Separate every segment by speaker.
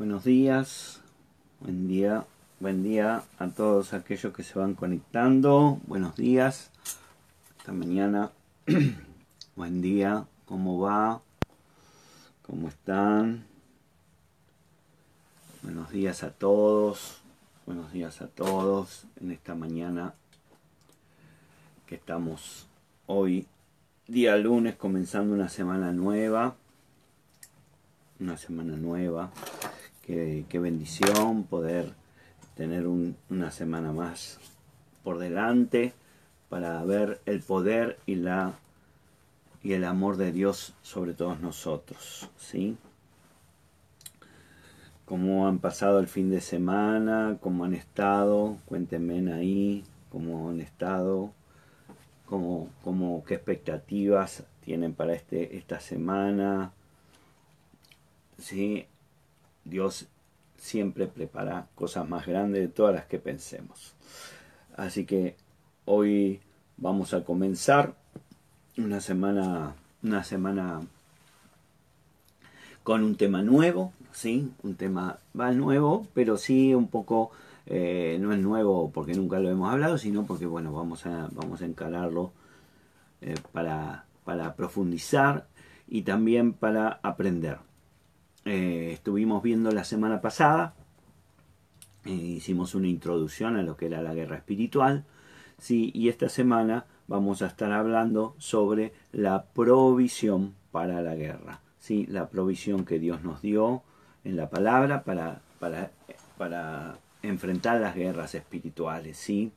Speaker 1: Buenos días, buen día, buen día a todos aquellos que se van conectando. Buenos días, esta mañana. buen día, ¿cómo va? ¿Cómo están? Buenos días a todos, buenos días a todos en esta mañana que estamos hoy, día lunes, comenzando una semana nueva. Una semana nueva Qué, bendición poder tener una semana más por delante para ver el poder y la y el amor de Dios sobre todos nosotros, ¿sí? Cómo han pasado el fin de semana, cómo han estado, cuéntenme ahí, cómo han estado, cómo, cómo, qué expectativas tienen para este, esta semana, ¿sí? Dios siempre prepara cosas más grandes de todas las que pensemos. Así que hoy vamos a comenzar una semana, una semana con un tema nuevo, sí, un tema va nuevo, pero sí un poco eh, no es nuevo porque nunca lo hemos hablado, sino porque bueno vamos a vamos a encararlo eh, para para profundizar y también para aprender. Eh, estuvimos viendo la semana pasada, eh, hicimos una introducción a lo que era la guerra espiritual, sí, y esta semana vamos a estar hablando sobre la provisión para la guerra, sí, la provisión que Dios nos dio en la palabra para, para, para enfrentar las guerras espirituales, sí.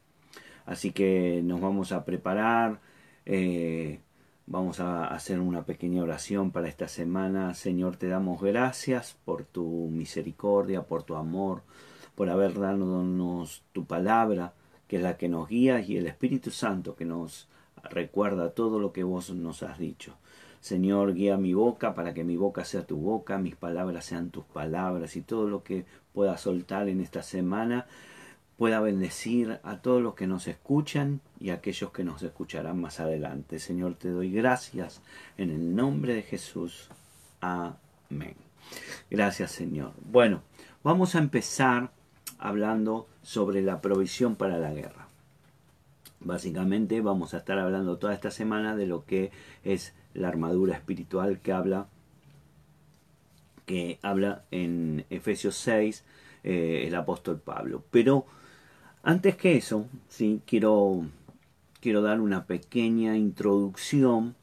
Speaker 1: Así que nos vamos a preparar. Eh, Vamos a hacer una pequeña oración para esta semana. Señor, te damos gracias por tu misericordia, por tu amor, por haber dado tu palabra, que es la que nos guía, y el Espíritu Santo que nos recuerda todo lo que vos nos has dicho. Señor, guía mi boca para que mi boca sea tu boca, mis palabras sean tus palabras y todo lo que pueda soltar en esta semana pueda bendecir a todos los que nos escuchan y a aquellos que nos escucharán más adelante. Señor, te doy gracias en el nombre de Jesús. Amén. Gracias, Señor. Bueno, vamos a empezar hablando sobre la provisión para la guerra. Básicamente vamos a estar hablando toda esta semana de lo que es la armadura espiritual que habla que habla en Efesios 6 eh, el apóstol Pablo. Pero antes que eso, sí, quiero, quiero dar una pequeña introducción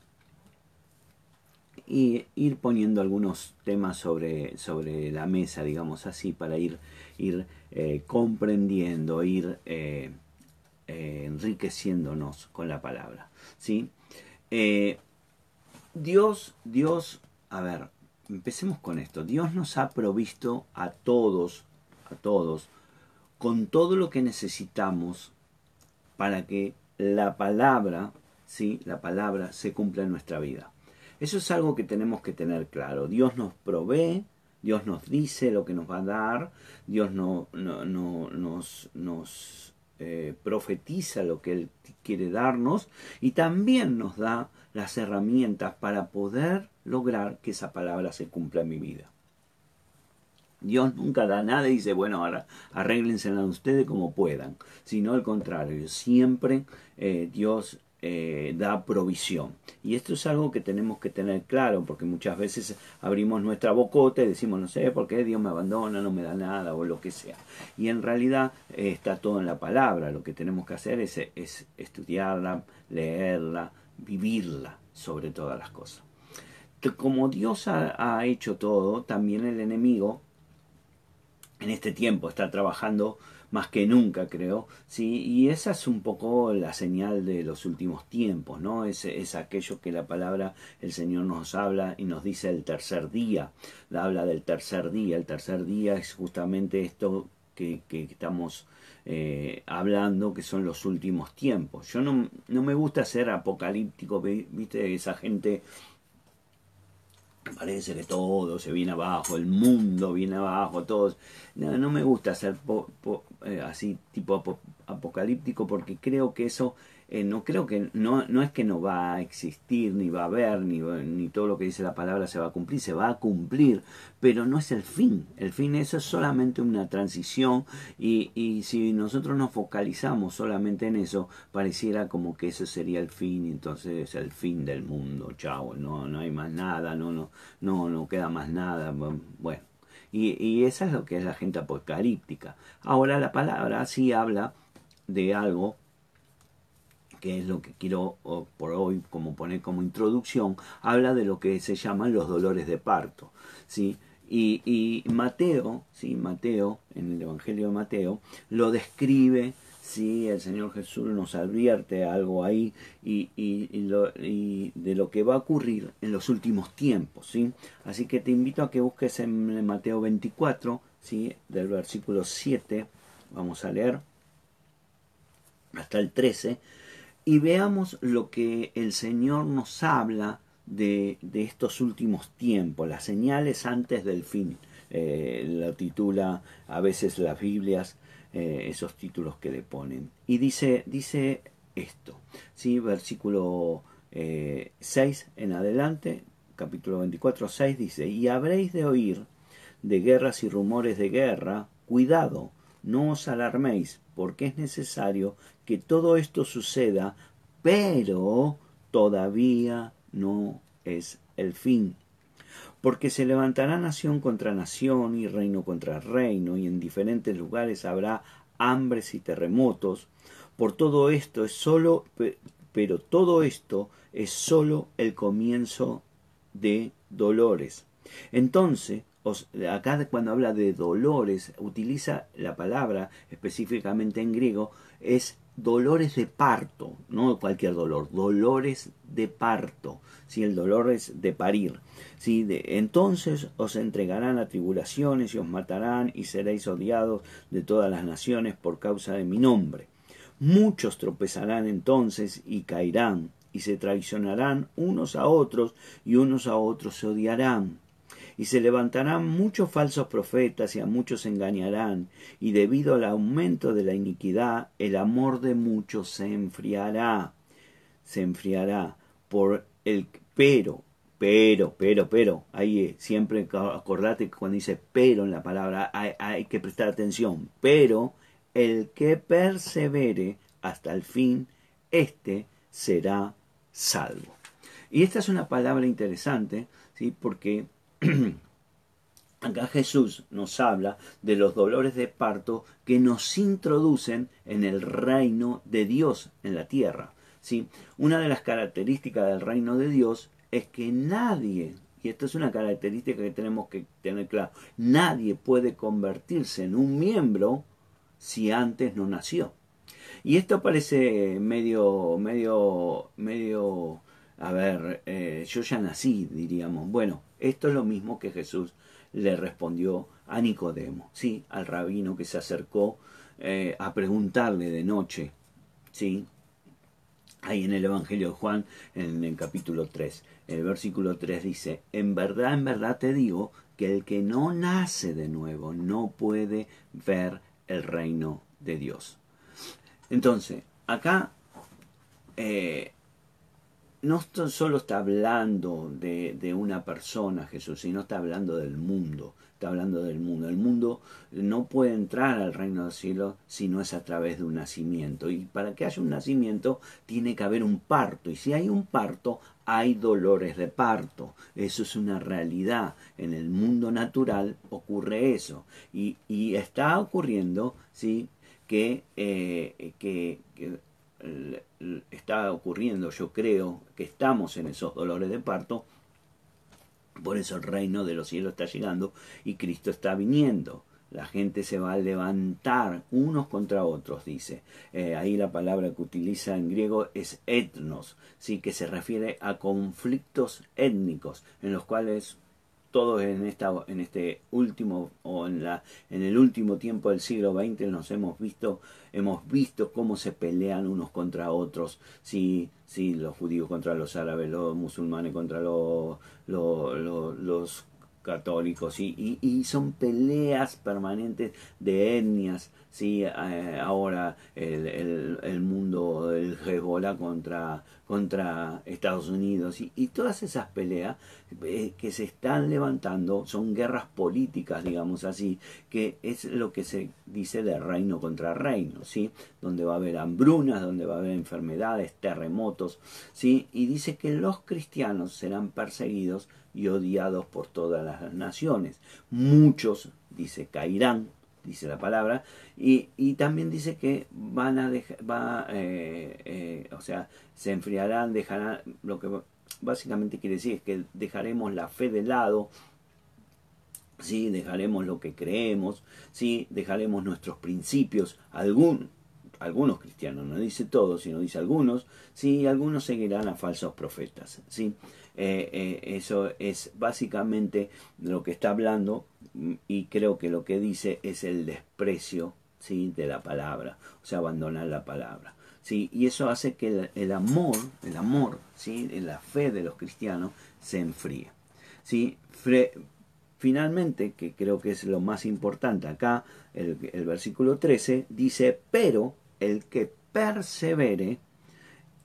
Speaker 1: y ir poniendo algunos temas sobre, sobre la mesa, digamos así, para ir, ir eh, comprendiendo, ir eh, eh, enriqueciéndonos con la palabra. ¿sí? Dios, Dios, a ver, empecemos con esto. Dios nos ha provisto a todos, a todos, con todo lo que necesitamos para que la palabra, ¿sí? la palabra se cumpla en nuestra vida. Eso es algo que tenemos que tener claro. Dios nos provee, Dios nos dice lo que nos va a dar, Dios no, no, nos, nos eh, profetiza lo que Él quiere darnos y también nos da las herramientas para poder lograr que esa palabra se cumpla en mi vida. Dios nunca da nada y dice, bueno, ahora arréglensela ustedes como puedan, sino al contrario, siempre eh, Dios eh, da provisión. Y esto es algo que tenemos que tener claro, porque muchas veces abrimos nuestra bocota y decimos, no sé por qué Dios me abandona, no me da nada o lo que sea. Y en realidad eh, está todo en la palabra, lo que tenemos que hacer es, es estudiarla, leerla, vivirla sobre todas las cosas. Como Dios ha hecho todo, también el enemigo en este tiempo está trabajando más que nunca, creo, ¿sí? Y esa es un poco la señal de los últimos tiempos, ¿no? Es, es aquello que la palabra, el Señor nos habla y nos dice el tercer día, habla del tercer día, el tercer día es justamente esto que, que estamos eh, hablando, que son los últimos tiempos. Yo no, no me gusta ser apocalíptico, viste, esa gente parece que todo se viene abajo, el mundo viene abajo, todos. No, no me gusta ser eh, así tipo apocalíptico porque creo que eso eh, no creo que, no, no es que no va a existir, ni va a haber, ni, ni todo lo que dice la palabra se va a cumplir, se va a cumplir, pero no es el fin. El fin eso es solamente una transición y, y si nosotros nos focalizamos solamente en eso, pareciera como que ese sería el fin, entonces es el fin del mundo, chao, no, no hay más nada, no, no, no, no queda más nada, bueno. Y, y esa es lo que es la gente apocalíptica. Ahora la palabra sí habla de algo que es lo que quiero por hoy como poner como introducción, habla de lo que se llaman los dolores de parto. ¿sí? Y, Mateo, ¿sí? Mateo, en el Evangelio de Mateo, lo describe Sí, el Señor Jesús nos advierte algo ahí y, y, y, de lo que va a ocurrir en los últimos tiempos. ¿sí? Así que te invito a que busques en Mateo 24, ¿sí? del versículo 7, vamos a leer, hasta el 13, y veamos lo que el Señor nos habla de, de estos últimos tiempos, las señales antes del fin. Eh, lo titula a veces las Biblias, eh, esos títulos que le ponen. Y dice, dice esto, ¿sí? versículo 6 eh, en adelante, capítulo 24, 6 dice, y habréis de oír de guerras y rumores de guerra, cuidado, no os alarméis, porque es necesario que todo esto suceda, pero todavía no es el fin. Porque se levantará nación contra nación y reino contra reino, y en diferentes lugares habrá hambres y terremotos. Por todo esto es solo, pero todo esto es solo el comienzo de dolores. Entonces, acá cuando habla de dolores, utiliza la palabra específicamente en griego, es dolores de parto, no cualquier dolor, dolores de parto, si el dolor es de parir. si de, entonces os entregarán a tribulaciones y os matarán y seréis odiados de todas las naciones por causa de mi nombre. Muchos tropezarán entonces y caerán y se traicionarán unos a otros y unos a otros se odiarán. Y se levantarán muchos falsos profetas y a muchos engañarán, y debido al aumento de la iniquidad, el amor de muchos se enfriará. Se enfriará por el pero, pero, pero, pero, ahí siempre acordate que cuando dice pero en la palabra hay, hay que prestar atención, pero el que persevere hasta el fin, éste será salvo. Y esta es una palabra interesante, ¿sí? porque Acá Jesús nos habla de los dolores de parto que nos introducen en el reino de Dios en la tierra. ¿sí? Una de las características del reino de Dios es que nadie, y esto es una característica que tenemos que tener claro, nadie puede convertirse en un miembro si antes no nació. Y esto parece medio, medio, medio a ver, eh, yo ya nací, diríamos. Bueno, esto es lo mismo que Jesús le respondió a Nicodemo, sí, al rabino que se acercó eh, a preguntarle de noche, sí, ahí en el Evangelio de Juan, en el capítulo 3, el versículo 3 dice, en verdad, en verdad te digo que el que no nace de nuevo no puede ver el reino de Dios. Entonces, acá eh, no solo está hablando de, de, una persona, Jesús, sino está hablando del mundo. Está hablando del mundo. El mundo no puede entrar al reino del cielo si no es a través de un nacimiento. Y para que haya un nacimiento tiene que haber un parto. Y si hay un parto, hay dolores de parto. Eso es una realidad. En el mundo natural ocurre eso. Y, y está ocurriendo, ¿sí? Que, eh, que, que está ocurriendo, yo creo que estamos en esos dolores de parto, por eso el reino de los cielos está llegando y Cristo está viniendo. La gente se va a levantar unos contra otros, dice. Eh, ahí la palabra que utiliza en griego es etnos, sí, que se refiere a conflictos étnicos en los cuales todos en esta en este último o en la en el último tiempo del siglo XX nos hemos visto hemos visto cómo se pelean unos contra otros. Si si los judíos contra los árabes los musulmanes contra los los, los católicos y, y, son peleas permanentes de etnias, ¿sí? Eh, ahora el, el, mundo del Hezbollah contra, contra Estados Unidos y, y todas esas peleas eh, que se están levantando son guerras políticas, digamos así, que es lo que se dice de reino contra reino, ¿sí? donde va a haber hambrunas, donde va a haber enfermedades, terremotos, ¿sí? y dice que los cristianos serán perseguidos y odiados por todas las naciones. Muchos, dice, caerán, dice la palabra, y, y también dice que van a dejar, va, eh, eh, o sea, se enfriarán, dejarán, lo que básicamente quiere decir es que dejaremos la fe de lado, sí, dejaremos lo que creemos, sí, dejaremos nuestros principios, algún, algunos cristianos, no dice todos, sino dice algunos, sí, algunos seguirán a falsos profetas, sí. Eh, eso es básicamente lo que está hablando y creo que lo que dice es el desprecio ¿sí? de la palabra, o sea, abandonar la palabra. ¿sí? Y eso hace que el, amor, el amor, ¿sí? la fe de los cristianos se enfríe. ¿sí? finalmente, que creo que es lo más importante acá, el, el versículo 13 dice, pero el que persevere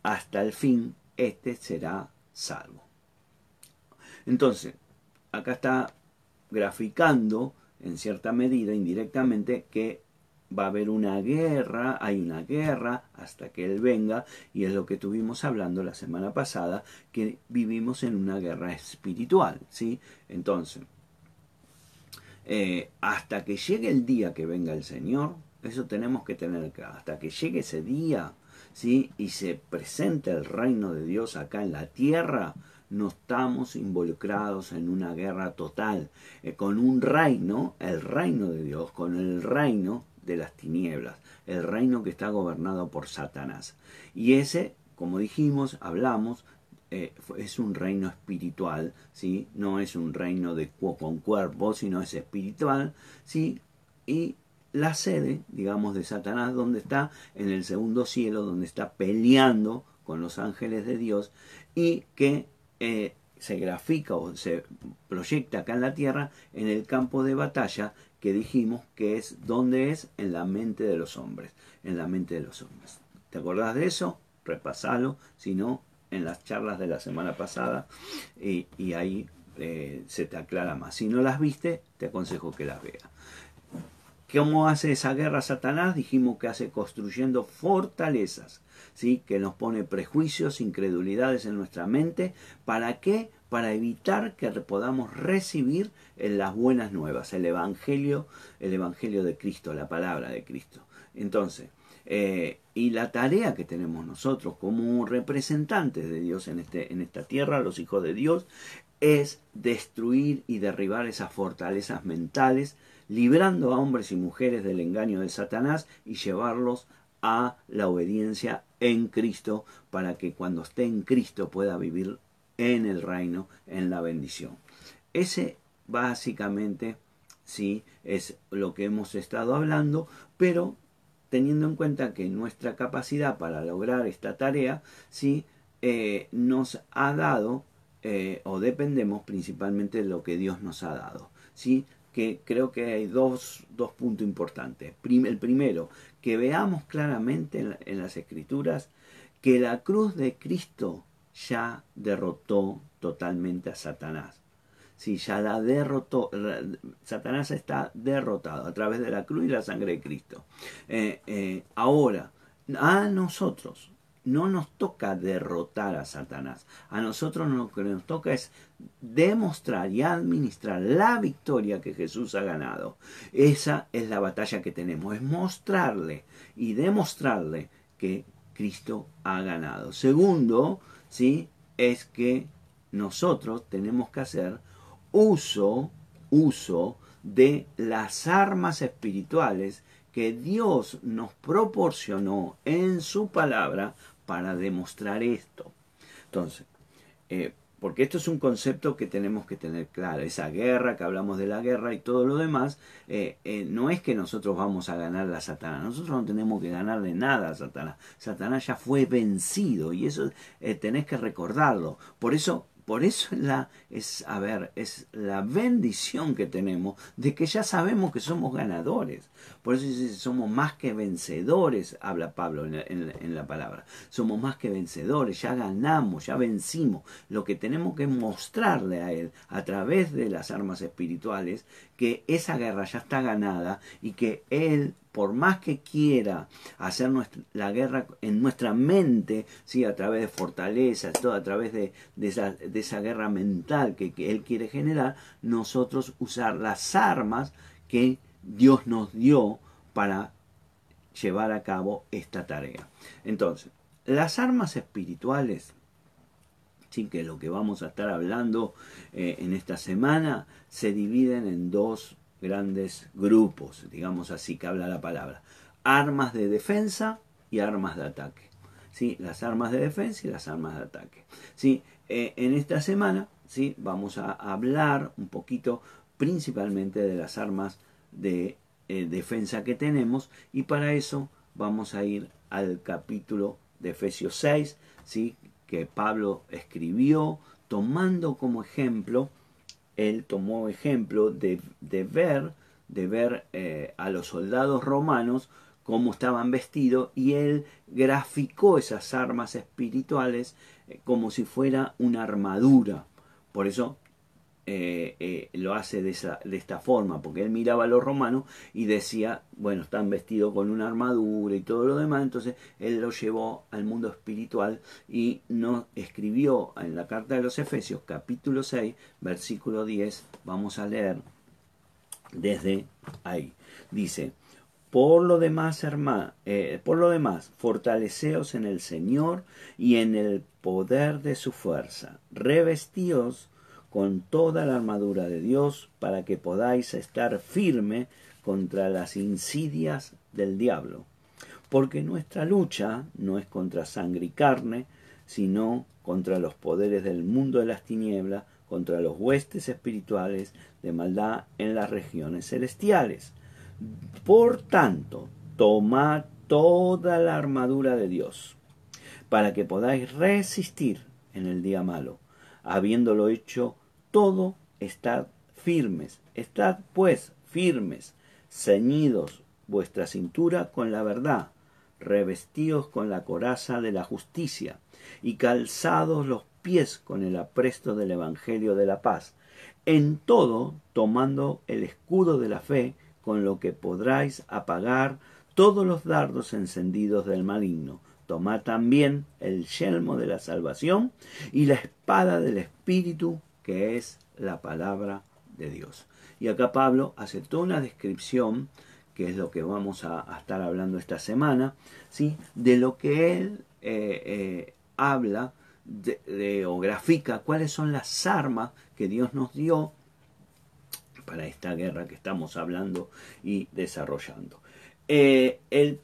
Speaker 1: hasta el fin, este será salvo. Entonces, acá está graficando en cierta medida, indirectamente, que va a haber una guerra, hay una guerra hasta que Él venga, y es lo que estuvimos hablando la semana pasada, que vivimos en una guerra espiritual, ¿sí? Entonces, eh, hasta que llegue el día que venga el Señor, eso tenemos que tener claro, hasta que llegue ese día, ¿sí? Y se presente el reino de Dios acá en la tierra, no estamos involucrados en una guerra total eh, con un reino, el reino de Dios, con el reino de las tinieblas, el reino que está gobernado por Satanás. Y ese, como dijimos, hablamos, eh, es un reino espiritual, ¿sí? no es un reino de con cuerpo, sino es espiritual, ¿sí? y la sede, digamos, de Satanás, donde está en el segundo cielo, donde está peleando con los ángeles de Dios y que eh, se grafica o se proyecta acá en la Tierra en el campo de batalla que dijimos que es donde es en la mente de los hombres, en la mente de los hombres. ¿Te acordás de eso? Repasalo, si no, en las charlas de la semana pasada y, ahí eh, se te aclara más. Si no las viste, te aconsejo que las veas. ¿Cómo hace esa guerra Satanás? Dijimos que hace construyendo fortalezas ¿sí? que nos pone prejuicios, incredulidades en nuestra mente. ¿Para qué? Para evitar que podamos recibir las buenas nuevas, el Evangelio, el Evangelio de Cristo, la palabra de Cristo. Entonces, eh, y la tarea que tenemos nosotros como representantes de Dios en, este, en esta tierra, los hijos de Dios, es destruir y derribar esas fortalezas mentales, librando a hombres y mujeres del engaño de Satanás y llevarlos a la obediencia en Cristo para que cuando esté en Cristo pueda vivir en el reino, en la bendición. Ese básicamente sí es lo que hemos estado hablando, pero teniendo en cuenta que nuestra capacidad para lograr esta tarea sí eh, nos ha dado eh, o dependemos principalmente de lo que Dios nos ha dado. ¿sí? que creo que hay dos, dos puntos importantes. el primero, que veamos claramente en, las escrituras que la cruz de Cristo ya derrotó totalmente a Satanás. Sí, ya la derrotó. Satanás está derrotado a través de la cruz y la sangre de Cristo. Eh, eh, ahora, a nosotros, no nos toca derrotar a Satanás. A nosotros lo que nos toca es demostrar y administrar la victoria que Jesús ha ganado. Esa es la batalla que tenemos, es mostrarle y demostrarle que Cristo ha ganado. Segundo, ¿sí? es que nosotros tenemos que hacer uso, uso de las armas espirituales que Dios nos proporcionó en su palabra para demostrar esto. Entonces, eh, porque esto es un concepto que tenemos que tener claro. Esa guerra, que hablamos de la guerra y todo lo demás, eh, eh, no es que nosotros vamos a ganar a Satanás. Nosotros no tenemos que ganarle nada a Satanás. Satanás ya fue vencido y eso tenés que recordarlo. Por eso por eso es la, es, a ver, es la bendición que tenemos de que ya sabemos que somos ganadores. Por eso dice, somos más que vencedores, habla Pablo en la, palabra. Somos más que vencedores, ya ganamos, ya vencimos. Lo que tenemos que mostrarle a Él a través de las armas espirituales, que esa guerra ya está ganada y que Él por más que quiera hacer la guerra en nuestra mente, ¿sí? a través de fortalezas, todo a través de, esa, guerra mental que, Él quiere generar, nosotros usar las armas que Dios nos dio para llevar a cabo esta tarea. Entonces, las armas espirituales, sí, que lo que vamos a estar hablando eh, en esta semana, se dividen en dos grandes grupos, digamos así que habla la palabra. Armas de defensa y armas de ataque. ¿sí? Las armas de defensa y las armas de ataque. ¿sí? Eh, en esta semana ¿sí? vamos a hablar un poquito principalmente de las armas de eh, defensa que tenemos y para eso vamos a ir al capítulo de Efesios 6, ¿sí? que Pablo escribió tomando como ejemplo él tomó ejemplo de, ver, de ver eh, a los soldados romanos cómo estaban vestidos y él graficó esas armas espirituales eh, como si fuera una armadura. Por eso eh, eh, lo hace de, esa, de esta forma, porque él miraba a los romanos y decía, bueno, están vestidos con una armadura y todo lo demás, entonces él lo llevó al mundo espiritual y no escribió en la carta de los Efesios, capítulo 6, versículo 10, vamos a leer desde ahí. Dice, por lo demás, hermano, eh, por lo demás, fortaleceos en el Señor y en el poder de su fuerza, revestíos con toda la armadura de Dios para que podáis estar firme contra las insidias del diablo. Porque nuestra lucha no es contra sangre y carne, sino contra los poderes del mundo de las tinieblas, contra los huestes espirituales de maldad en las regiones celestiales. Por tanto, tomad toda la armadura de Dios, para que podáis resistir en el día malo, habiéndolo hecho todo, estad firmes. Estad pues firmes, ceñidos vuestra cintura con la verdad, revestidos con la coraza de la justicia, y calzados los pies con el apresto del Evangelio de la paz, en todo tomando el escudo de la fe, con lo que podráis apagar todos los dardos encendidos del maligno. Tomad también el yelmo de la salvación y la espada del Espíritu, que es la palabra de Dios. Y acá Pablo hace toda una descripción, que es lo que vamos a, estar hablando esta semana, ¿sí? de lo que él eh, eh, habla de, o grafica cuáles son las armas que Dios nos dio para esta guerra que estamos hablando y desarrollando. Eh, el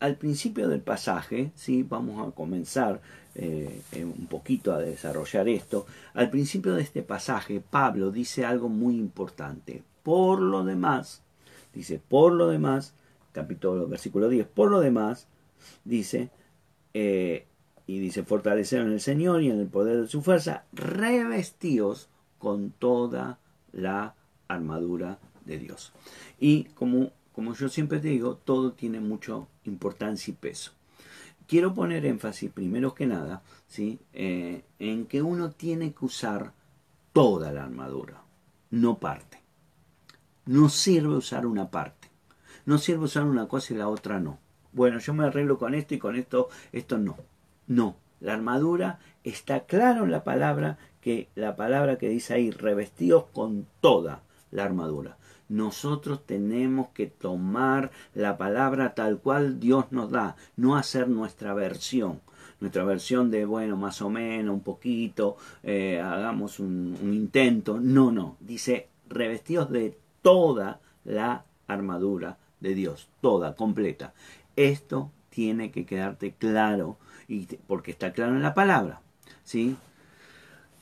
Speaker 1: al principio del pasaje, ¿sí? vamos a comenzar eh, eh, un poquito a desarrollar esto. Al principio de este pasaje, Pablo dice algo muy importante. Por lo demás, dice, por lo demás, capítulo, versículo 10, por lo demás, dice, eh, y dice, fortalecer en el Señor y en el poder de su fuerza, revestidos con toda la armadura de Dios. Y como, como yo siempre digo, todo tiene mucha importancia y peso quiero poner énfasis, primero que nada, ¿sí? Eh, en que uno tiene que usar toda la armadura, no parte. No sirve usar una parte. No sirve usar una cosa y la otra no. Bueno, yo me arreglo con esto y con esto, esto no. No, la armadura está claro en la palabra que la palabra que dice ahí, revestidos con toda la armadura nosotros tenemos que tomar la palabra tal cual Dios nos da, no hacer nuestra versión. Nuestra versión de, bueno, más o menos, un poquito, eh, hagamos un, un intento. No, no. Dice, revestidos de toda la armadura de Dios, toda, completa. Esto tiene que quedarte claro, y, porque está claro en la palabra. ¿sí?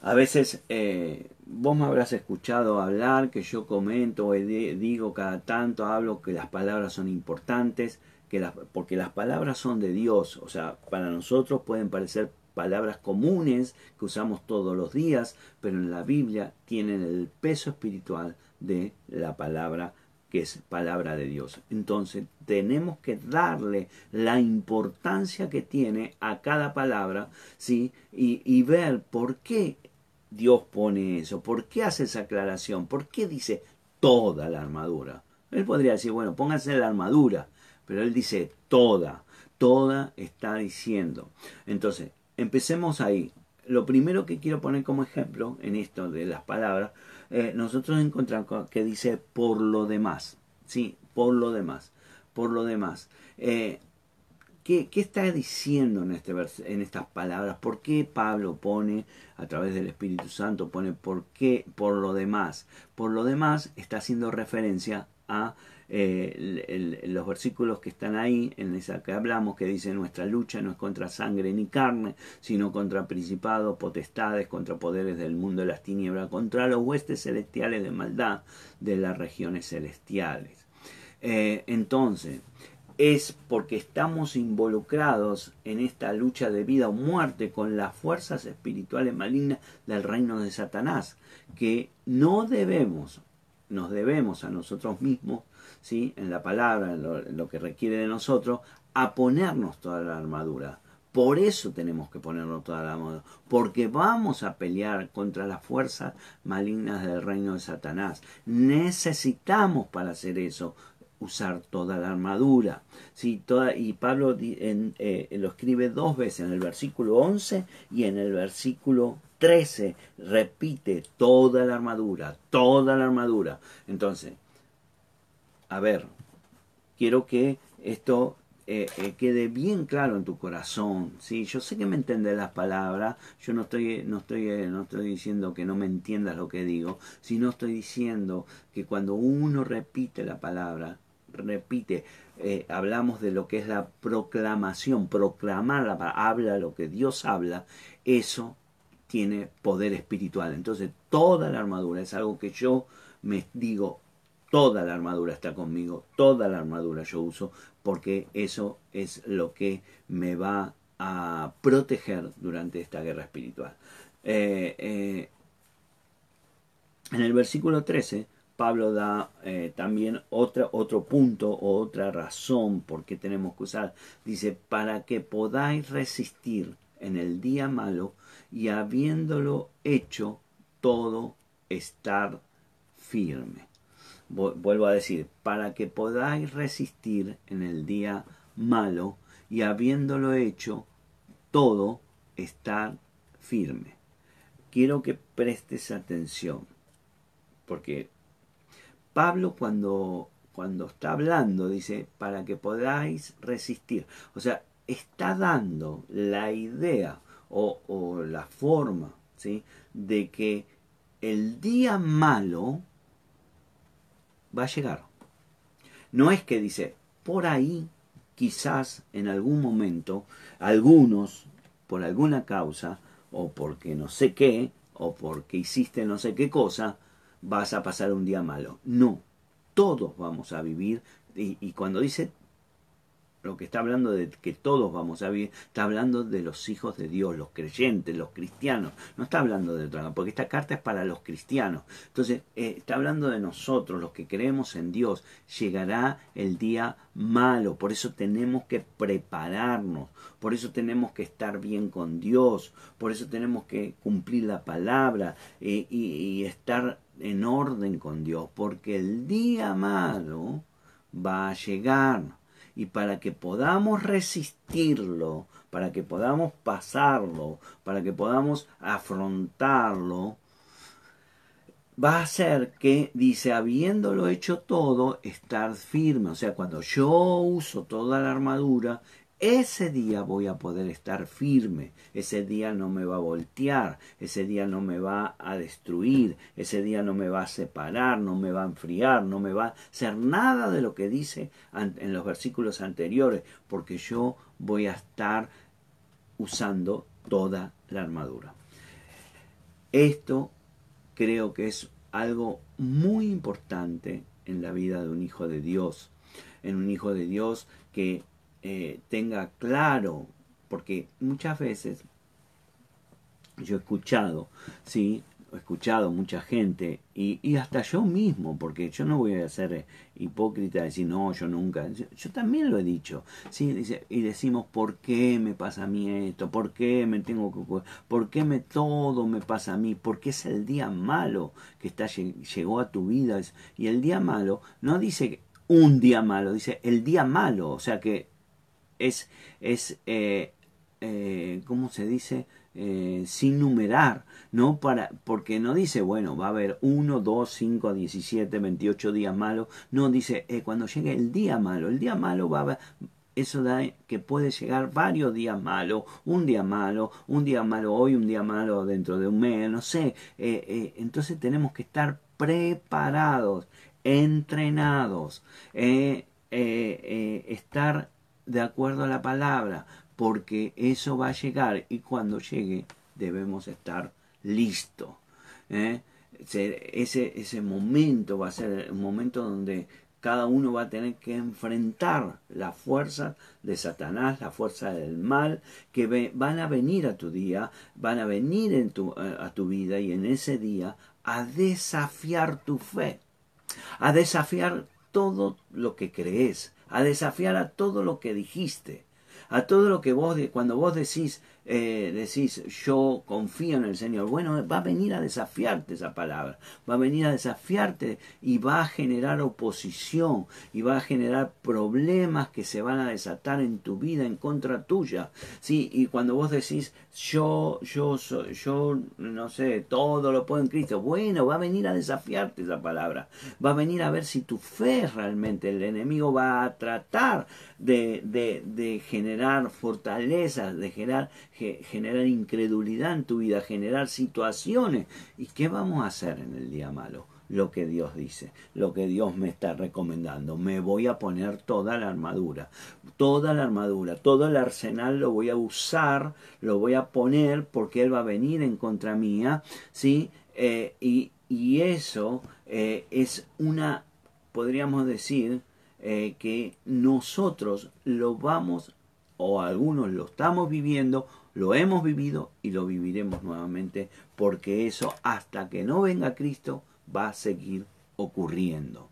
Speaker 1: A veces eh, vos me habrás escuchado hablar, que yo comento, digo cada tanto, hablo que las palabras son importantes, que las, porque las palabras son de Dios, o sea, para nosotros pueden parecer palabras comunes que usamos todos los días, pero en la Biblia tienen el peso espiritual de la palabra que es palabra de Dios. Entonces tenemos que darle la importancia que tiene a cada palabra, ¿sí? Y, y, ver por qué Dios pone eso, por qué hace esa aclaración, por qué dice toda la armadura. Él podría decir, bueno, pónganse la armadura, pero él dice toda, toda está diciendo. Entonces, empecemos ahí. Lo primero que quiero poner como ejemplo en esto de las palabras eh, nosotros encontramos que dice por lo demás, ¿sí? Por lo demás, por lo demás. Eh, ¿qué, ¿qué, está diciendo en, este en estas palabras? ¿Por qué Pablo pone, a través del Espíritu Santo, pone por qué, por lo demás? Por lo demás está haciendo referencia a eh, los versículos que están ahí, en esa que hablamos, que dice nuestra lucha no es contra sangre ni carne, sino contra principados, potestades, contra poderes del mundo de las tinieblas, contra los huestes celestiales de maldad de las regiones celestiales. Eh, entonces, es porque estamos involucrados en esta lucha de vida o muerte con las fuerzas espirituales malignas del reino de Satanás, que no debemos, nos debemos a nosotros mismos ¿sí? en la palabra, en lo, que requiere de nosotros, a ponernos toda la armadura. Por eso tenemos que ponernos toda la armadura, porque vamos a pelear contra las fuerzas malignas del reino de Satanás. Necesitamos para hacer eso usar toda la armadura. ¿sí? Toda, y Pablo eh, lo escribe dos veces, en el versículo 11 y en el versículo 13. Repite toda la armadura, toda la armadura. Entonces, a ver, quiero que esto eh, eh, quede bien claro en tu corazón. ¿sí? Yo sé que me entiendes las palabras, yo no estoy, no, estoy, eh, no estoy diciendo que no me entiendas lo que digo, sino estoy diciendo que cuando uno repite la palabra, repite, hablamos de lo que es la proclamación, proclamar la habla lo que Dios habla, eso tiene poder espiritual. Entonces toda la armadura es algo que yo me digo, toda la armadura está conmigo, toda la armadura yo uso, porque eso es lo que me va a proteger durante esta guerra espiritual. Eh, eh, en el versículo 13, Pablo da eh, también otro punto otra razón por qué tenemos que usar. Dice, para que podáis resistir en el día malo y habiéndolo hecho todo, estar firme vuelvo a decir, para que podáis resistir en el día malo y habiéndolo hecho todo, estar firme. Quiero que prestes atención, porque Pablo cuando, cuando está hablando dice, para que podáis resistir. O sea, está dando la idea o, o la forma ¿sí? de que el día malo va a llegar. No es que dice, por ahí, quizás en algún momento, algunos, por alguna causa, o porque no sé qué, o porque hiciste no sé qué cosa, vas a pasar un día malo. No, todos vamos a vivir, y, cuando dice lo que está hablando de que todos vamos a vivir, está hablando de los hijos de Dios, los creyentes, los cristianos. No está hablando de otra, porque esta carta es para los cristianos. Entonces, eh, está hablando de nosotros, los que creemos en Dios. Llegará el día malo, por eso tenemos que prepararnos, por eso tenemos que estar bien con Dios, por eso tenemos que cumplir la palabra eh, y estar en orden con Dios, porque el día malo va a llegar y para que podamos resistirlo, para que podamos pasarlo, para que podamos afrontarlo, va a ser que, dice, habiéndolo hecho todo, estar firme. O sea, cuando yo uso toda la armadura, ese día voy a poder estar firme, ese día no me va a voltear, ese día no me va a destruir, ese día no me va a separar, no me va a enfriar, no me va a hacer nada de lo que dice en los versículos anteriores, porque yo voy a estar usando toda la armadura. Esto creo que es algo muy importante en la vida de un hijo de Dios, en un hijo de Dios que eh, tenga claro, porque muchas veces yo he escuchado, ¿sí? he escuchado mucha gente y, y, hasta yo mismo, porque yo no voy a ser hipócrita y decir, no, yo nunca, yo, también lo he dicho, ¿sí? Y decimos, ¿por qué me pasa a mí esto? ¿Por qué me tengo que, por qué me todo me pasa a mí? Porque es el día malo que está, llegó a tu vida y el día malo no dice un día malo, dice el día malo, o sea que es, es eh, eh, ¿cómo se dice? Eh, sin numerar, no para, porque no dice, bueno, va a haber 1, 2, 5, 17, 28 días malos, no dice, cuando llegue el día malo, el día malo va a haber, eso da que puede llegar varios días malos, un día malo, un día malo hoy, un día malo dentro de un mes, no sé, entonces tenemos que estar preparados, entrenados, estar de acuerdo a la palabra, porque eso va a llegar y cuando llegue debemos estar listos. ¿eh? Ese, ese momento va a ser un momento donde cada uno va a tener que enfrentar la fuerza de Satanás, la fuerza del mal, que van a venir a tu día, van a venir en tu, a tu vida y en ese día a desafiar tu fe, a desafiar todo lo que crees, a desafiar a todo lo que dijiste a todo lo que vos, cuando vos decís, eh, decís, yo confío en el Señor, bueno, va a venir a desafiarte esa palabra, va a venir a desafiarte y va a generar oposición y va a generar problemas que se van a desatar en tu vida en contra tuya. Sí, y cuando vos decís, yo, yo, yo, no sé, todo lo puedo en Cristo, bueno, va a venir a desafiarte esa palabra, va a venir a ver si tu fe realmente, el enemigo va a tratar de, de, de generar fortalezas, de generar, generar incredulidad en tu vida, generar situaciones. ¿Y qué vamos a hacer en el día malo? Lo que Dios dice, lo que Dios me está recomendando. Me voy a poner toda la armadura, toda la armadura, todo el arsenal lo voy a usar, lo voy a poner porque Él va a venir en contra mía, ¿sí? Eh, y, y, eso eh, es una, podríamos decir, eh, que nosotros lo vamos, o algunos lo estamos viviendo, lo hemos vivido y lo viviremos nuevamente, porque eso hasta que no venga Cristo va a seguir ocurriendo.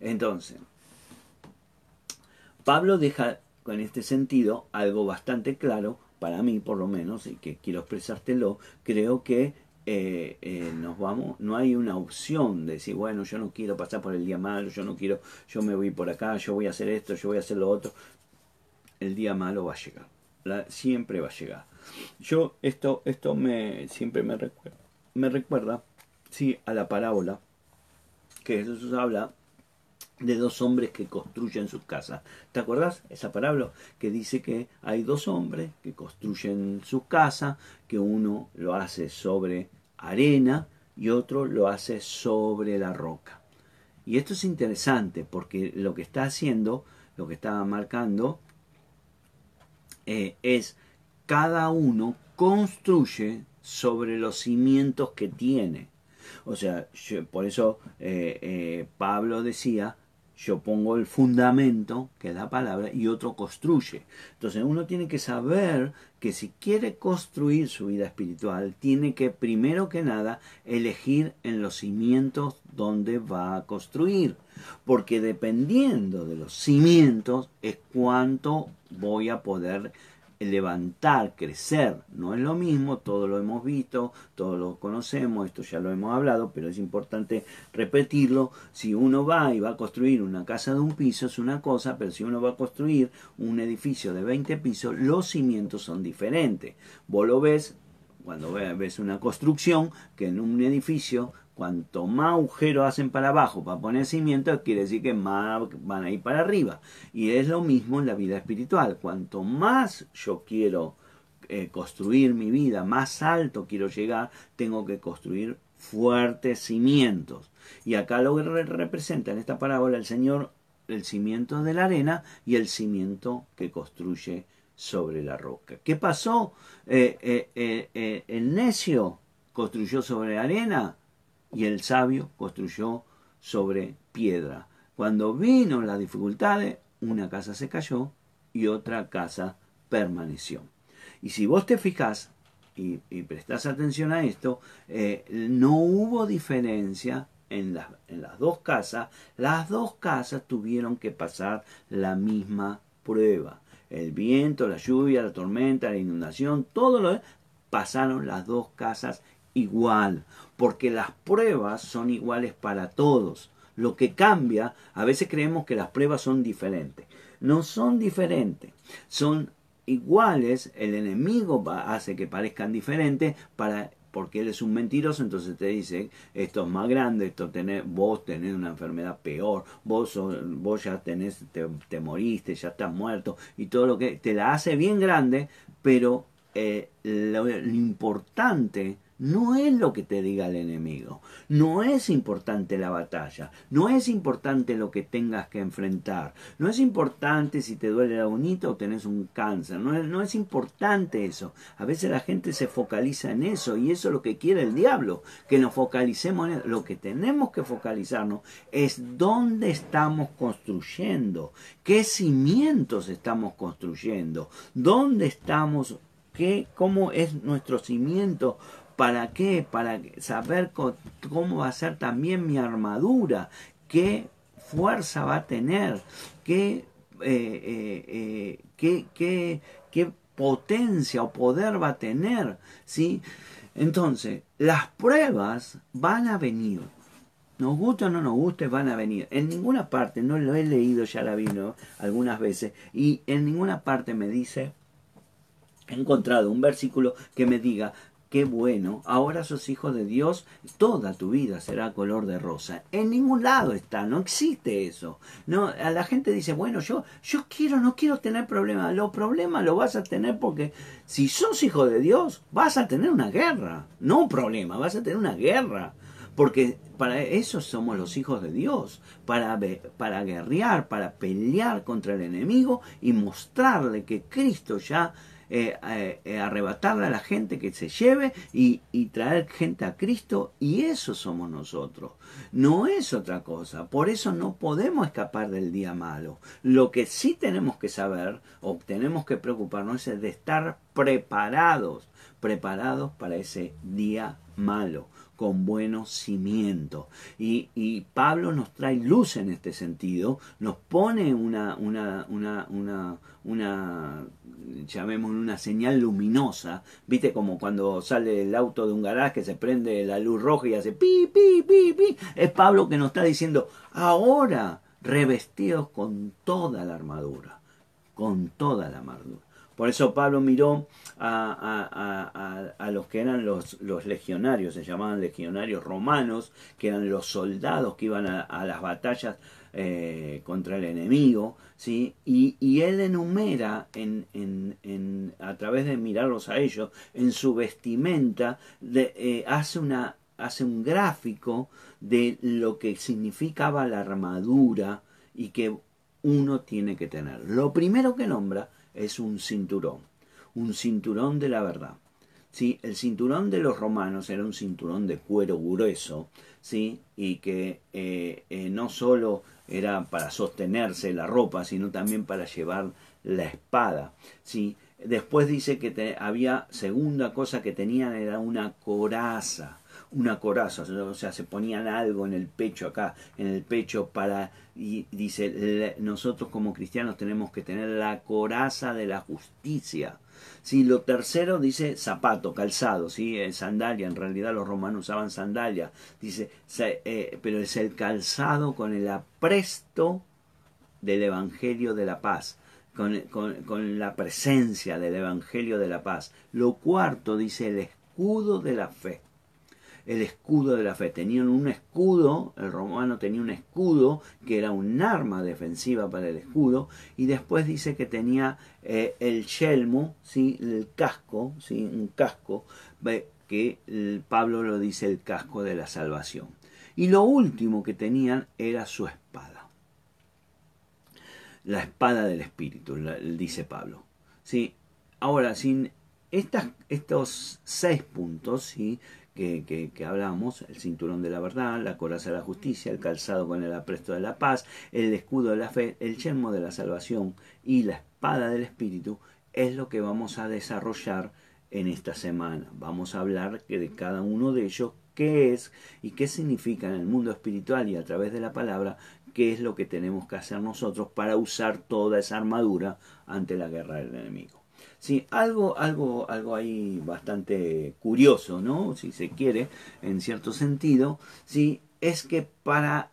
Speaker 1: Entonces, Pablo deja en este sentido algo bastante claro, para mí por lo menos, y que quiero expresártelo, creo que eh, eh, nos vamos, no hay una opción de decir, bueno, yo no quiero pasar por el día malo, yo no quiero, yo me voy por acá, yo voy a hacer esto, yo voy a hacer lo otro. El día malo va a llegar, siempre va a llegar. Yo, esto, esto me, siempre me recuerda, me recuerda, sí, a la parábola que Jesús habla de dos hombres que construyen sus casas. ¿Te acuerdas esa parábola que dice que hay dos hombres que construyen su casa, que uno lo hace sobre arena y otro lo hace sobre la roca. Y esto es interesante porque lo que está haciendo, lo que está marcando, eh, es cada uno construye sobre los cimientos que tiene. O sea, por eso eh, eh, Pablo decía, yo pongo el fundamento, que es la palabra, y otro construye. Entonces uno tiene que saber que si quiere construir su vida espiritual, tiene que primero que nada elegir en los cimientos donde va a construir. Porque dependiendo de los cimientos es cuánto voy a poder levantar, crecer, no es lo mismo, todo lo hemos visto, todo lo conocemos, esto ya lo hemos hablado, pero es importante repetirlo. Si uno va y va a construir una casa de un piso es una cosa, pero si uno va a construir un edificio de 20 pisos, los cimientos son diferentes. Vos lo ves cuando ves una construcción que en un edificio Cuanto más agujeros hacen para abajo para poner cimientos, quiere decir que más van a ir para arriba. Y es lo mismo en la vida espiritual. Cuanto más yo quiero eh, construir mi vida, más alto quiero llegar, tengo que construir fuertes cimientos. Y acá lo que representa en esta parábola el Señor, el cimiento de la arena y el cimiento que construye sobre la roca. ¿Qué pasó? Eh, eh, el necio construyó sobre arena y el sabio construyó sobre piedra. Cuando vino las dificultades, una casa se cayó y otra casa permaneció. Y si vos te fijás, y, prestas atención a esto, eh, no hubo diferencia en, en las dos casas, las dos casas tuvieron que pasar la misma prueba. El viento, la lluvia, la tormenta, la inundación, todo lo pasaron las dos casas igual, porque las pruebas son iguales para todos. Lo que cambia, a veces creemos que las pruebas son diferentes. No son diferentes, son iguales, el enemigo hace que parezcan diferentes para porque él es un mentiroso, entonces te dice, esto es más grande, esto tenés, vos tenés una enfermedad peor, vos, vos ya tenés, te, moriste, ya estás muerto, y todo lo que te la hace bien grande, pero eh, lo importante no es lo que te diga el enemigo, no es importante la batalla, no es importante lo que tengas que enfrentar, no es importante si te duele la bonita o tenés un cáncer, no es, no es importante eso. A veces la gente se focaliza en eso y eso es lo que quiere el diablo, que nos focalicemos en eso. Lo que tenemos que focalizarnos es dónde estamos construyendo, qué cimientos estamos construyendo, dónde estamos, qué, cómo es nuestro cimiento ¿Para qué? Para saber cómo va a ser también mi armadura, qué fuerza va a tener, qué, eh, eh, eh, qué, potencia o poder va a tener. ¿sí? Entonces, las pruebas van a venir. Nos guste o no nos guste, van a venir. En ninguna parte, no lo he leído, ya la vino algunas veces, y en ninguna parte me dice, he encontrado un versículo que me diga, qué bueno, ahora sos hijo de Dios, toda tu vida será color de rosa. En ningún lado está, no existe eso. No, a la gente dice, bueno, yo, yo quiero, no quiero tener problemas. Los problemas los vas a tener porque si sos hijo de Dios, vas a tener una guerra. No un problema, vas a tener una guerra. Porque para eso somos los hijos de Dios, para, para guerrear, para pelear contra el enemigo y mostrarle que Cristo ya eh, eh, arrebatarle a la gente que se lleve y, y, traer gente a Cristo y eso somos nosotros. No es otra cosa. Por eso no podemos escapar del día malo. Lo que sí tenemos que saber o tenemos que preocuparnos es de estar preparados, preparados para ese día malo con buenos cimientos. Y, y, Pablo nos trae luz en este sentido, nos pone una, una, una, una, una llamemos una señal luminosa, viste como cuando sale el auto de un garaje se prende la luz roja y hace pi, pi, pi, pi. Es Pablo que nos está diciendo, ahora revestidos con toda la armadura, con toda la armadura. Por eso Pablo miró a, a, los que eran los, los, legionarios, se llamaban legionarios romanos, que eran los soldados que iban a, las batallas eh, contra el enemigo, ¿sí? y, y él enumera en, en, en, a través de mirarlos a ellos, en su vestimenta, de, eh, hace, una, hace un gráfico de lo que significaba la armadura y que uno tiene que tener. Lo primero que nombra es un cinturón, un cinturón de la verdad. ¿sí? El cinturón de los romanos era un cinturón de cuero grueso, ¿sí? y que eh, eh, no solo era para sostenerse la ropa, sino también para llevar la espada. ¿sí? Después dice que había segunda cosa que tenían era una coraza una coraza, o sea, se ponían algo en el pecho acá, en el pecho para, y dice, nosotros como cristianos tenemos que tener la coraza de la justicia. Si lo tercero dice zapato, calzado, ¿sí? Eh, sandalia, en realidad los romanos usaban sandalia, dice, eh, pero es el calzado con el apresto del Evangelio de la paz. Con, con la presencia del Evangelio de la paz. Lo cuarto dice el escudo de la fe el escudo de la fe. Tenían un escudo, el romano tenía un escudo que era un arma defensiva para el escudo, y después dice que tenía eh, el yelmo, ¿sí? el casco, ¿sí? un casco, que Pablo lo dice el casco de la salvación. Y lo último que tenían era su espada. La espada del Espíritu, dice Pablo. ¿sí? Ahora, sin estas, estos seis puntos, ¿sí? Que, hablamos, el cinturón de la verdad, la coraza de la justicia, el calzado con el apresto de la paz, el escudo de la fe, el yelmo de la salvación y la espada del Espíritu, es lo que vamos a desarrollar en esta semana. Vamos a hablar de cada uno de ellos, qué es y qué significa en el mundo espiritual y a través de la palabra, qué es lo que tenemos que hacer nosotros para usar toda esa armadura ante la guerra del enemigo. Sí, algo, algo, algo ahí bastante curioso, ¿no? Si se quiere, en cierto sentido, sí, es que para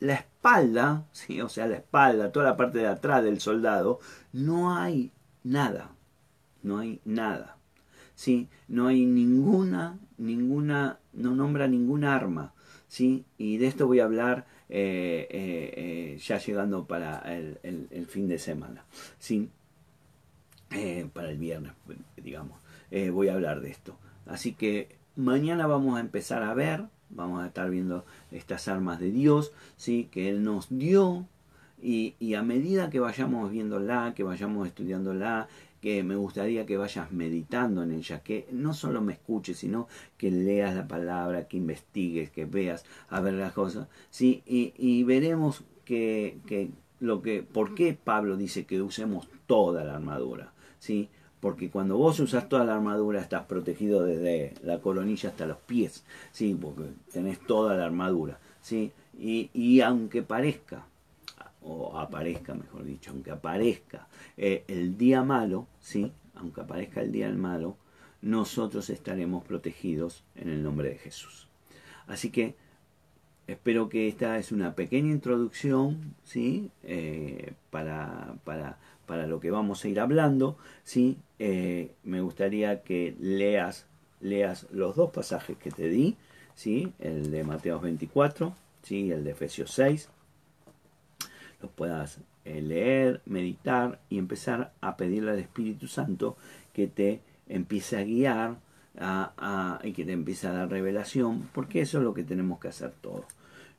Speaker 1: la espalda, ¿sí? o sea, la espalda, toda la parte de atrás del soldado, no hay nada, no hay nada. ¿sí? No hay ninguna, ninguna, no nombra ninguna arma, ¿sí? Y de esto voy a hablar eh, eh, eh, ya llegando para el, fin de semana, ¿sí? Para el viernes, digamos. voy a hablar de esto. Así que mañana vamos a empezar a ver, vamos a estar viendo estas armas de Dios, ¿sí? Que Él nos dio. Y, y a medida que vayamos viéndola, que vayamos estudiándola, que me gustaría que vayas meditando en ella, que no solo me escuches, sino que leas la palabra, que investigues, que veas a ver las cosas, ¿sí? y, veremos que, que, lo que, por qué Pablo dice que usemos toda la armadura, ¿sí? porque cuando vos usas toda la armadura estás protegido desde la coronilla hasta los pies, ¿sí? porque tenés toda la armadura, ¿sí? y, y aunque parezca o aparezca, mejor dicho, aunque aparezca eh, el día malo, ¿sí? aunque aparezca el día malo, nosotros estaremos protegidos en el nombre de Jesús. Así que espero que esta es una pequeña introducción ¿sí? Eh, para, para, para, lo que vamos a ir hablando. ¿sí? Eh, me gustaría que leas, leas los dos pasajes que te di, ¿sí? el de Mateo 24, ¿sí? el de Efesios 6 los puedas eh, leer, meditar y empezar a pedirle al Espíritu Santo que te empiece a guiar y que te empiece a dar revelación, porque eso es lo que tenemos que hacer todos.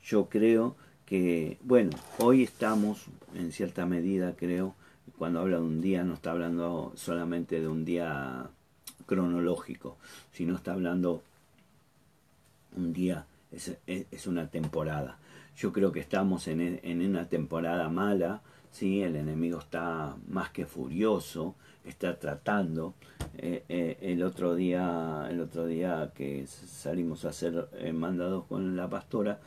Speaker 1: Yo creo que, bueno, hoy estamos, en cierta medida, creo, cuando habla de un día, no está hablando solamente de un día cronológico, sino está hablando un día, es una temporada. Yo creo que estamos en, en una temporada mala, ¿sí? el enemigo está más que furioso, está tratando. Eh, eh, el otro día, el otro día que salimos a hacer eh, mandados con la pastora,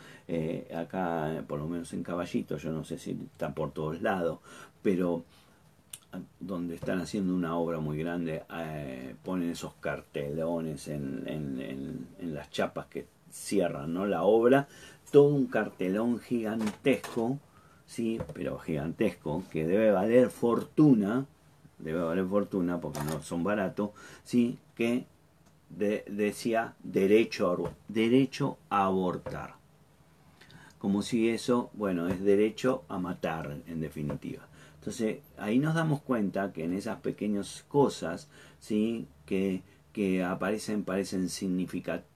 Speaker 1: acá por lo menos en Caballito, yo no sé si está por todos lados, pero donde están haciendo una obra muy grande, ponen esos cartelones en, en, las chapas que cierran ¿no? la obra todo un cartelón gigantesco, sí, pero gigantesco, que debe valer fortuna, debe valer fortuna porque no son baratos, sí, que decía derecho a, derecho a abortar. Como si eso, bueno, es derecho a matar en definitiva. Entonces, ahí nos damos cuenta que en esas pequeñas cosas, ¿sí? que, que aparecen, parecen significativas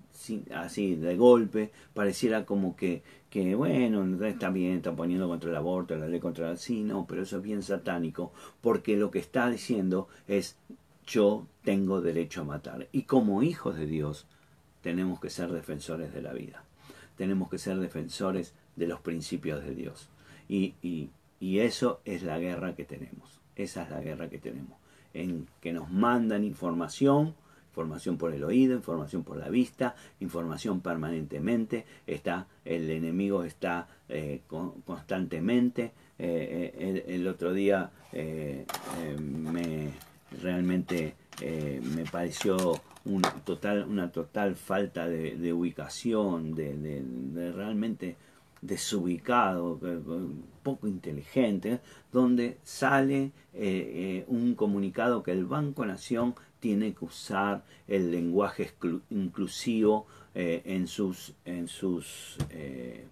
Speaker 1: así de golpe, pareciera como que, que bueno, está bien, está poniendo contra el aborto, la ley contra el sí, no, pero eso es bien satánico, porque lo que está diciendo es yo tengo derecho a matar. Y como hijos de Dios tenemos que ser defensores de la vida, tenemos que ser defensores de los principios de Dios. Y, y, y eso es la guerra que tenemos, esa es la guerra que tenemos, en que nos mandan información, información por el oído, información por la vista, información permanentemente, está, el enemigo está eh, constantemente. Eh, eh, el, otro día me realmente me pareció un total, una total falta de, ubicación, de, realmente desubicado, poco inteligente, donde sale un comunicado que el Banco Nación tiene que usar el lenguaje inclusivo eh, en sus, en sus, eh,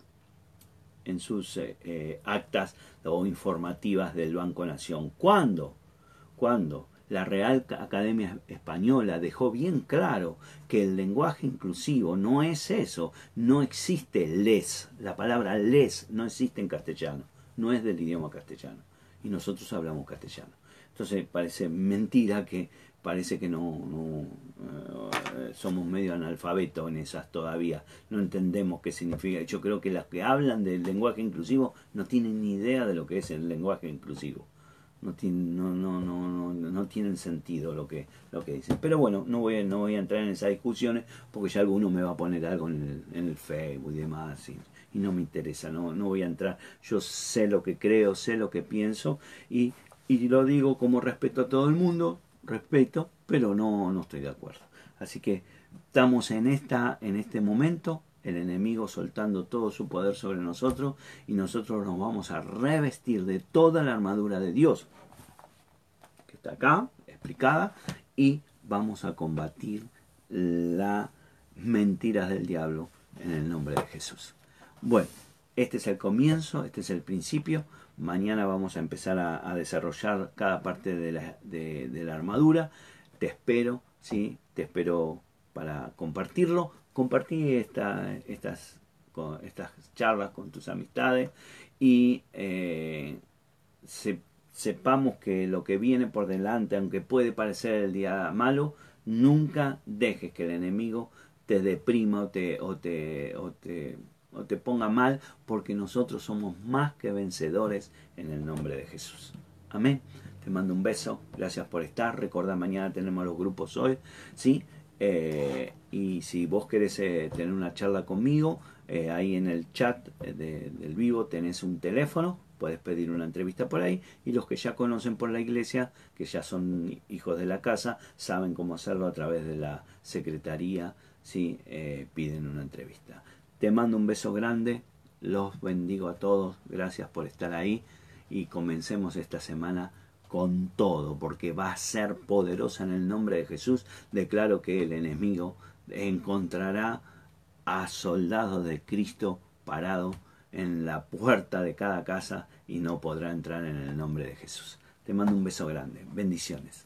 Speaker 1: en sus eh, actas o informativas del Banco Nación. ¿Cuándo? ¿Cuándo? La Real Academia Española dejó bien claro que el lenguaje inclusivo no es eso, no existe les, la palabra les no existe en castellano, no es del idioma castellano y nosotros hablamos castellano. Entonces parece mentira que parece que no, eh, somos medio analfabetos en esas todavía, no entendemos qué significa. Yo creo que las que hablan del lenguaje inclusivo no tienen ni idea de lo que es el lenguaje inclusivo. No, no, no, no, no, tienen sentido lo que, lo que dicen. Pero bueno, no voy, no voy a entrar en esas discusiones porque ya alguno me va a poner algo en el, en el Facebook y demás. Y, no me interesa, no, no voy a entrar. Yo sé lo que creo, sé lo que pienso y, y lo digo como respeto a todo el mundo, respeto, pero no, no estoy de acuerdo. Así que estamos en, esta, en este momento, el enemigo soltando todo su poder sobre nosotros y nosotros nos vamos a revestir de toda la armadura de Dios, que está acá, explicada, y vamos a combatir las mentiras del diablo en el nombre de Jesús. Bueno, este es el comienzo, este es el principio. Mañana vamos a empezar a, desarrollar cada parte de la, de la armadura. Te espero, ¿sí? Te espero para compartirlo. Compartí esta, estas, estas charlas con tus amistades y eh, sepamos que lo que viene por delante, aunque puede parecer el día malo, nunca dejes que el enemigo te deprima o te, o te, o te, o te ponga mal, porque nosotros somos más que vencedores en el nombre de Jesús. Amén. Te mando un beso, gracias por estar. Recuerda, mañana tenemos los grupos hoy, ¿sí? Eh, y si vos querés eh, tener una charla conmigo, eh, ahí en el chat del vivo tenés un teléfono, puedes pedir una entrevista por ahí. Y los que ya conocen por la iglesia, que ya son hijos de la casa, saben cómo hacerlo a través de la secretaría si piden una entrevista. Te mando un beso grande, los bendigo a todos, gracias por estar ahí y comencemos esta semana con todo, porque va a ser poderosa en el nombre de Jesús. Declaro que el enemigo encontrará a soldados de Cristo parado en la puerta de cada casa y no podrá entrar en el nombre de Jesús. Te mando un beso grande. Bendiciones.